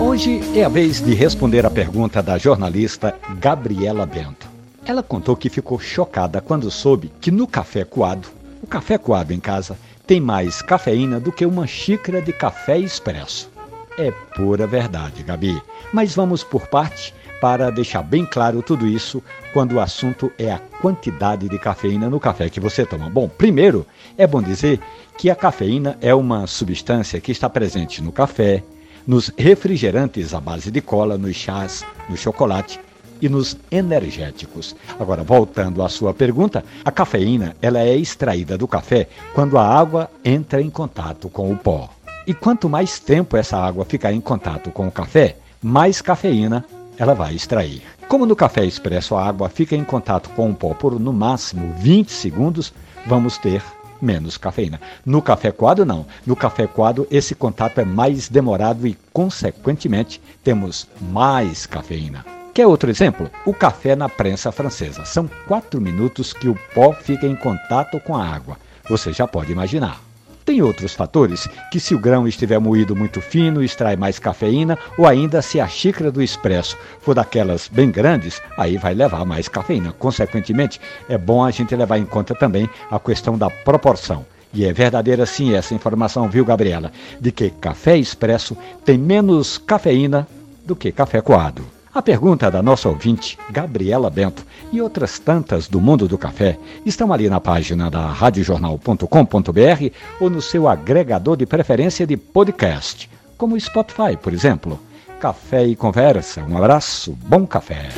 Hoje é a vez de responder a pergunta da jornalista Gabriela Bento. Ela contou que ficou chocada quando soube que no café coado, o café coado em casa, tem mais cafeína do que uma xícara de café expresso. É pura verdade, Gabi. Mas vamos por parte para deixar bem claro tudo isso quando o assunto é a quantidade de cafeína no café que você toma. Bom, primeiro, é bom dizer que a cafeína é uma substância que está presente no café, nos refrigerantes à base de cola, nos chás, no chocolate e nos energéticos. Agora, voltando à sua pergunta, a cafeína ela é extraída do café quando a água entra em contato com o pó. E quanto mais tempo essa água ficar em contato com o café, mais cafeína ela vai extrair. Como no café expresso a água fica em contato com o pó por no máximo 20 segundos, vamos ter menos cafeína. No café coado, não. No café coado, esse contato é mais demorado e, consequentemente, temos mais cafeína. Quer outro exemplo? O café na prensa francesa. São quatro minutos que o pó fica em contato com a água. Você já pode imaginar. Tem outros fatores que, se o grão estiver moído muito fino, extrai mais cafeína, ou ainda se a xícara do expresso for daquelas bem grandes, aí vai levar mais cafeína. Consequentemente, é bom a gente levar em conta também a questão da proporção. E é verdadeira sim essa informação, viu, Gabriela, de que café expresso tem menos cafeína do que café coado. A pergunta da nossa ouvinte, Gabriela Bento, e outras tantas do mundo do café estão ali na página da radiojornal.com.br ou no seu agregador de preferência de podcast, como o Spotify, por exemplo. Café e conversa. Um abraço, bom café.